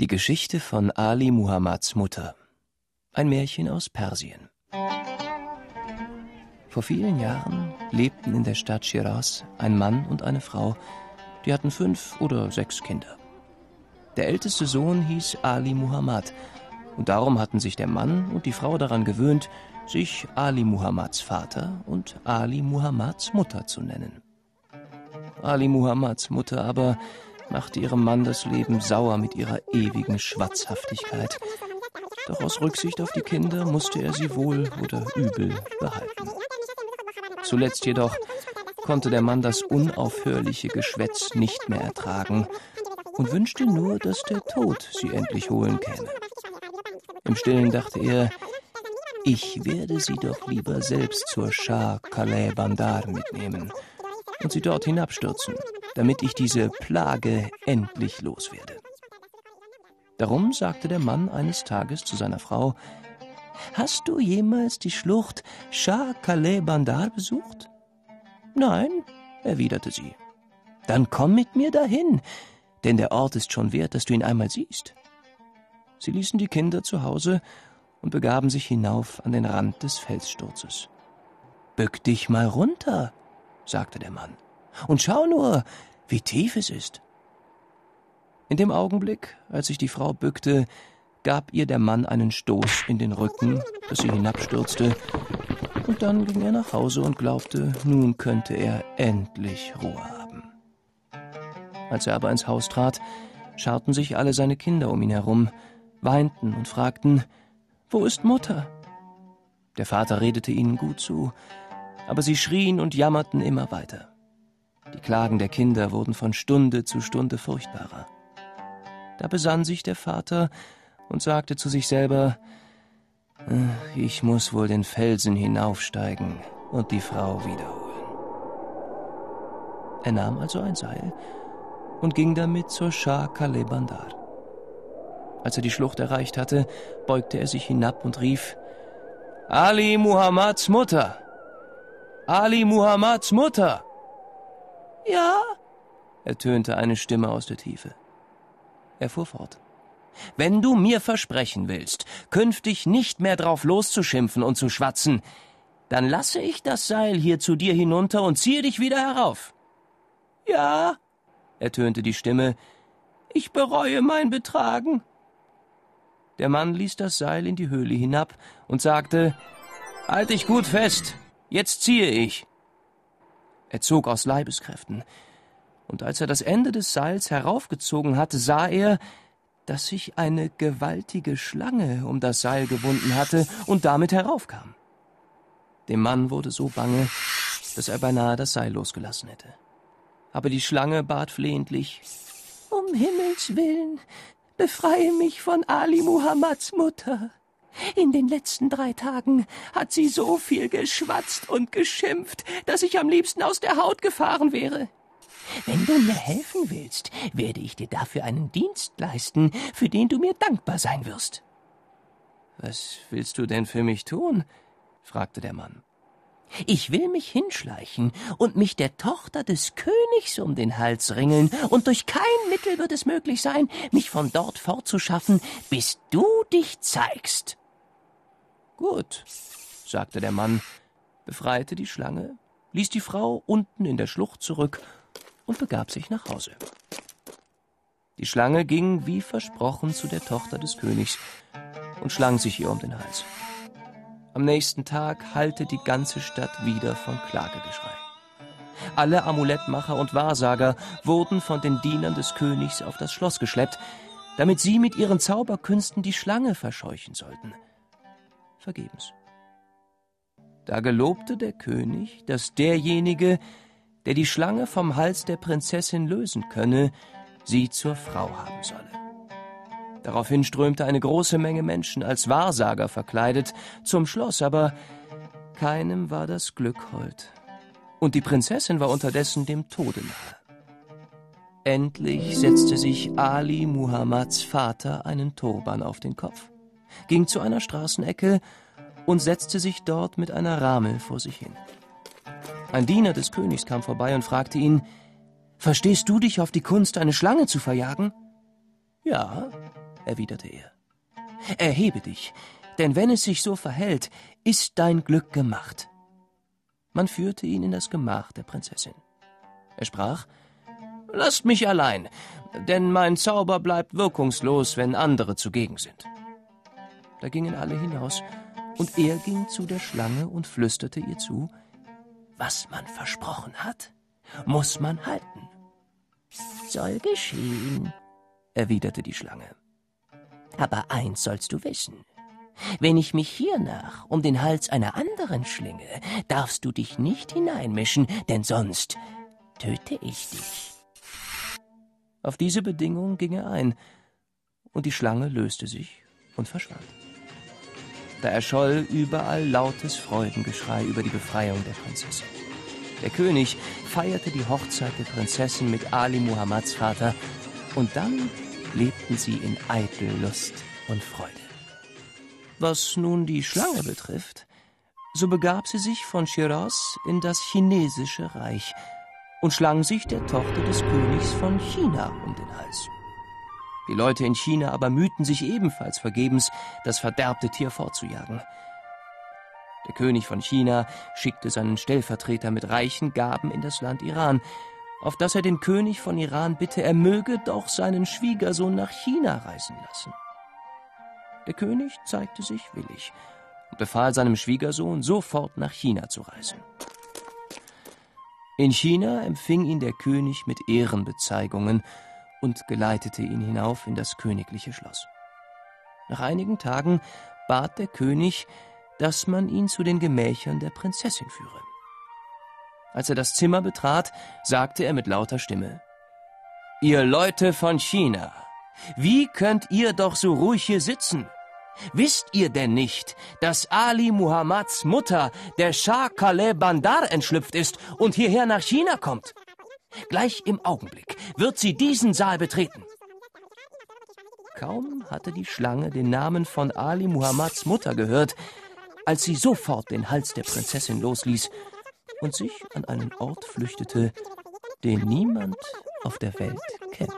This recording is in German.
Die Geschichte von Ali Muhammads Mutter. Ein Märchen aus Persien. Vor vielen Jahren lebten in der Stadt Shiraz ein Mann und eine Frau, die hatten fünf oder sechs Kinder. Der älteste Sohn hieß Ali Muhammad, und darum hatten sich der Mann und die Frau daran gewöhnt, sich Ali Muhammads Vater und Ali Muhammads Mutter zu nennen. Ali Muhammads Mutter aber machte ihrem Mann das Leben sauer mit ihrer ewigen Schwatzhaftigkeit. Doch aus Rücksicht auf die Kinder musste er sie wohl oder übel behalten. Zuletzt jedoch konnte der Mann das unaufhörliche Geschwätz nicht mehr ertragen und wünschte nur, dass der Tod sie endlich holen käme. Im Stillen dachte er, ich werde sie doch lieber selbst zur Shah Calais Bandar mitnehmen und sie dort hinabstürzen, damit ich diese Plage endlich loswerde. Darum sagte der Mann eines Tages zu seiner Frau, Hast du jemals die Schlucht Shah Calais Bandar besucht? Nein, erwiderte sie. Dann komm mit mir dahin, denn der Ort ist schon wert, dass du ihn einmal siehst. Sie ließen die Kinder zu Hause und begaben sich hinauf an den Rand des Felssturzes. Bück dich mal runter, sagte der Mann, und schau nur, wie tief es ist. In dem Augenblick, als sich die Frau bückte, gab ihr der Mann einen Stoß in den Rücken, dass sie hinabstürzte, und dann ging er nach Hause und glaubte, nun könnte er endlich Ruhe haben. Als er aber ins Haus trat, scharten sich alle seine Kinder um ihn herum, weinten und fragten, wo ist Mutter? Der Vater redete ihnen gut zu, aber sie schrien und jammerten immer weiter. Die Klagen der Kinder wurden von Stunde zu Stunde furchtbarer. Da besann sich der Vater und sagte zu sich selber, äh, ich muss wohl den Felsen hinaufsteigen und die Frau wiederholen. Er nahm also ein Seil und ging damit zur Shah Kale Bandar. Als er die Schlucht erreicht hatte, beugte er sich hinab und rief, Ali Muhammads Mutter! Ali Muhammads Mutter! Ja, ertönte eine Stimme aus der Tiefe. Er fuhr fort. Wenn du mir versprechen willst, künftig nicht mehr drauf loszuschimpfen und zu schwatzen, dann lasse ich das Seil hier zu dir hinunter und ziehe dich wieder herauf. Ja, ertönte die Stimme, ich bereue mein Betragen. Der Mann ließ das Seil in die Höhle hinab und sagte, Halt dich gut fest, jetzt ziehe ich. Er zog aus Leibeskräften, und als er das Ende des Seils heraufgezogen hatte, sah er, dass sich eine gewaltige Schlange um das Seil gewunden hatte und damit heraufkam. Dem Mann wurde so bange, dass er beinahe das Seil losgelassen hätte. Aber die Schlange bat flehentlich Um Himmels willen, befreie mich von Ali Muhammads Mutter. In den letzten drei Tagen hat sie so viel geschwatzt und geschimpft, dass ich am liebsten aus der Haut gefahren wäre. Wenn du mir helfen willst, werde ich dir dafür einen Dienst leisten, für den du mir dankbar sein wirst. Was willst du denn für mich tun? fragte der Mann. Ich will mich hinschleichen und mich der Tochter des Königs um den Hals ringeln, und durch kein Mittel wird es möglich sein, mich von dort fortzuschaffen, bis du dich zeigst. Gut, sagte der Mann, befreite die Schlange, ließ die Frau unten in der Schlucht zurück und begab sich nach Hause. Die Schlange ging wie versprochen zu der Tochter des Königs und schlang sich ihr um den Hals. Am nächsten Tag hallte die ganze Stadt wieder von Klagegeschrei. Alle Amulettmacher und Wahrsager wurden von den Dienern des Königs auf das Schloss geschleppt, damit sie mit ihren Zauberkünsten die Schlange verscheuchen sollten. Vergebens. Da gelobte der König, dass derjenige, der die Schlange vom Hals der Prinzessin lösen könne, sie zur Frau haben solle. Daraufhin strömte eine große Menge Menschen als Wahrsager verkleidet zum Schloss, aber keinem war das Glück hold. Und die Prinzessin war unterdessen dem Tode nahe. Endlich setzte sich Ali Muhammads Vater einen Turban auf den Kopf, ging zu einer Straßenecke und setzte sich dort mit einer Ramel vor sich hin. Ein Diener des Königs kam vorbei und fragte ihn, Verstehst du dich auf die Kunst, eine Schlange zu verjagen? Ja, erwiderte er. Erhebe dich, denn wenn es sich so verhält, ist dein Glück gemacht. Man führte ihn in das Gemach der Prinzessin. Er sprach Lasst mich allein, denn mein Zauber bleibt wirkungslos, wenn andere zugegen sind. Da gingen alle hinaus, und er ging zu der Schlange und flüsterte ihr zu Was man versprochen hat, muss man halten. Soll geschehen, erwiderte die Schlange. Aber eins sollst du wissen. Wenn ich mich hiernach um den Hals einer anderen schlinge, darfst du dich nicht hineinmischen, denn sonst töte ich dich. Auf diese Bedingung ging er ein, und die Schlange löste sich und verschwand. Da erscholl überall lautes Freudengeschrei über die Befreiung der Prinzessin. Der König feierte die Hochzeit der Prinzessin mit Ali Muhammads Vater, und dann lebten sie in eitel Lust und Freude. Was nun die Schlange betrifft, so begab sie sich von Shiraz in das chinesische Reich und schlang sich der Tochter des Königs von China um den Hals. Die Leute in China aber mühten sich ebenfalls vergebens, das verderbte Tier fortzujagen. Der König von China schickte seinen Stellvertreter mit reichen Gaben in das Land Iran, auf das er den König von Iran bitte, er möge doch seinen Schwiegersohn nach China reisen lassen. Der König zeigte sich willig und befahl seinem Schwiegersohn, sofort nach China zu reisen. In China empfing ihn der König mit Ehrenbezeigungen und geleitete ihn hinauf in das königliche Schloss. Nach einigen Tagen bat der König, dass man ihn zu den Gemächern der Prinzessin führe. Als er das Zimmer betrat, sagte er mit lauter Stimme Ihr Leute von China, wie könnt ihr doch so ruhig hier sitzen? Wisst ihr denn nicht, dass Ali Muhammads Mutter, der Shah Khaleh Bandar, entschlüpft ist und hierher nach China kommt? Gleich im Augenblick wird sie diesen Saal betreten. Kaum hatte die Schlange den Namen von Ali Muhammads Mutter gehört, als sie sofort den Hals der Prinzessin losließ und sich an einen Ort flüchtete, den niemand auf der Welt kennt.